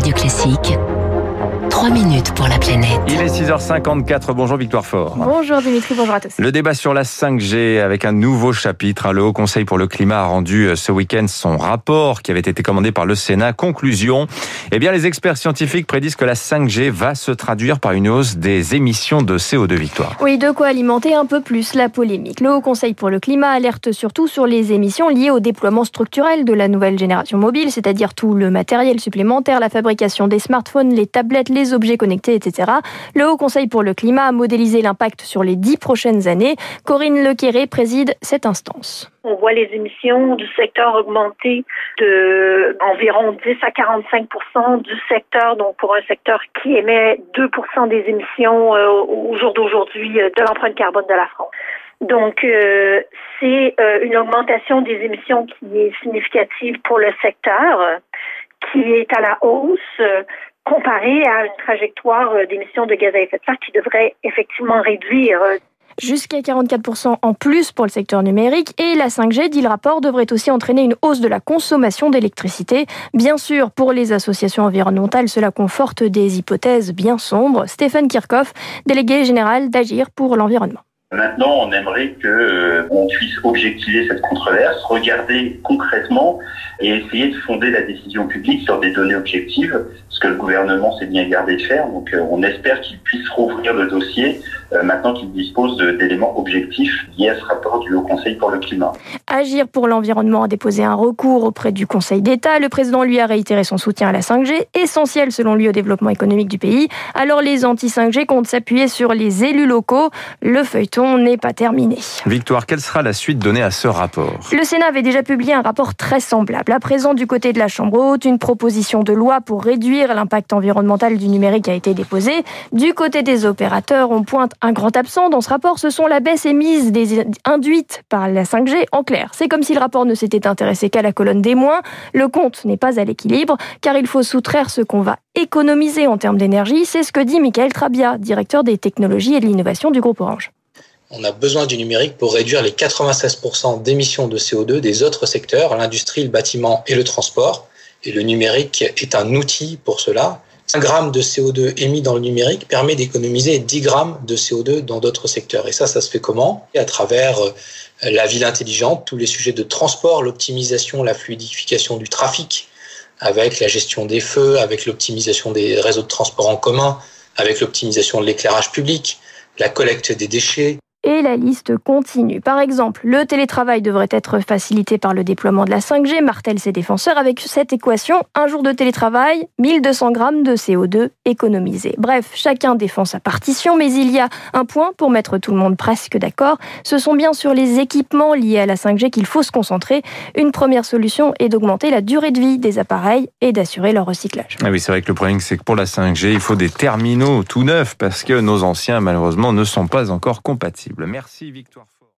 Radio Classique. 3 minutes pour la planète. Il est 6h54. Bonjour Victoire Fort. Bonjour Dimitri, bonjour à tous. Le débat sur la 5G avec un nouveau chapitre. Le Haut Conseil pour le climat a rendu euh, ce week-end son rapport qui avait été commandé par le Sénat. Conclusion. Eh bien, les experts scientifiques prédisent que la 5G va se traduire par une hausse des émissions de CO2 Victoire. Oui, de quoi alimenter un peu plus la polémique. Le Haut Conseil pour le climat alerte surtout sur les émissions liées au déploiement structurel de la nouvelle génération mobile, c'est-à-dire tout le matériel supplémentaire, la fabrication des smartphones, les tablettes, les objets connectés, etc. Le Haut Conseil pour le climat a modélisé l'impact sur les dix prochaines années. Corinne Lequéré préside cette instance. On voit les émissions du secteur augmenter de environ 10 à 45 du secteur, donc pour un secteur qui émet 2 des émissions euh, au jour d'aujourd'hui euh, de l'empreinte carbone de la France. Donc, euh, c'est une augmentation des émissions qui est significative pour le secteur, qui est à la hausse comparé à une trajectoire euh, d'émissions de gaz à effet de serre qui devrait effectivement réduire euh, jusqu'à 44% en plus pour le secteur numérique. Et la 5G, dit le rapport, devrait aussi entraîner une hausse de la consommation d'électricité. Bien sûr, pour les associations environnementales, cela conforte des hypothèses bien sombres. Stéphane Kirchhoff, délégué général d'Agir pour l'environnement. Maintenant, on aimerait que euh, on puisse objectiver cette controverse, regarder concrètement et essayer de fonder la décision publique sur des données objectives, ce que le gouvernement s'est bien gardé de faire. Donc, euh, on espère qu'il puisse rouvrir le dossier euh, maintenant qu'il dispose d'éléments objectifs liés à ce rapport du Haut Conseil pour le climat. Agir pour l'environnement a déposé un recours auprès du Conseil d'État. Le président lui a réitéré son soutien à la 5G, essentiel selon lui au développement économique du pays. Alors les anti-5G comptent s'appuyer sur les élus locaux. Le feuilleton n'est pas terminé. Victoire, quelle sera la suite donnée à ce rapport? Le Sénat avait déjà publié un rapport très semblable. À présent, du côté de la Chambre haute, une proposition de loi pour réduire l'impact environnemental du numérique a été déposée. Du côté des opérateurs, on pointe un grand absent dans ce rapport, ce sont la baisse émise des induites par la 5G. En clair, c'est comme si le rapport ne s'était intéressé qu'à la colonne des moins. Le compte n'est pas à l'équilibre, car il faut soustraire ce qu'on va économiser en termes d'énergie. C'est ce que dit Michael Trabia, directeur des technologies et de l'innovation du groupe Orange. On a besoin du numérique pour réduire les 96% d'émissions de CO2 des autres secteurs, l'industrie, le bâtiment et le transport. Et le numérique est un outil pour cela. 1 gramme de CO2 émis dans le numérique permet d'économiser 10 grammes de CO2 dans d'autres secteurs. Et ça, ça se fait comment? À travers euh, la ville intelligente, tous les sujets de transport, l'optimisation, la fluidification du trafic, avec la gestion des feux, avec l'optimisation des réseaux de transport en commun, avec l'optimisation de l'éclairage public, la collecte des déchets, et la liste continue. Par exemple, le télétravail devrait être facilité par le déploiement de la 5G, martèle ses défenseurs avec cette équation, un jour de télétravail, 1200 grammes de CO2 économisés. Bref, chacun défend sa partition, mais il y a un point pour mettre tout le monde presque d'accord, ce sont bien sur les équipements liés à la 5G qu'il faut se concentrer. Une première solution est d'augmenter la durée de vie des appareils et d'assurer leur recyclage. Ah oui, c'est vrai que le problème, c'est que pour la 5G, il faut des terminaux tout neufs parce que nos anciens, malheureusement, ne sont pas encore compatibles. Merci Victoire.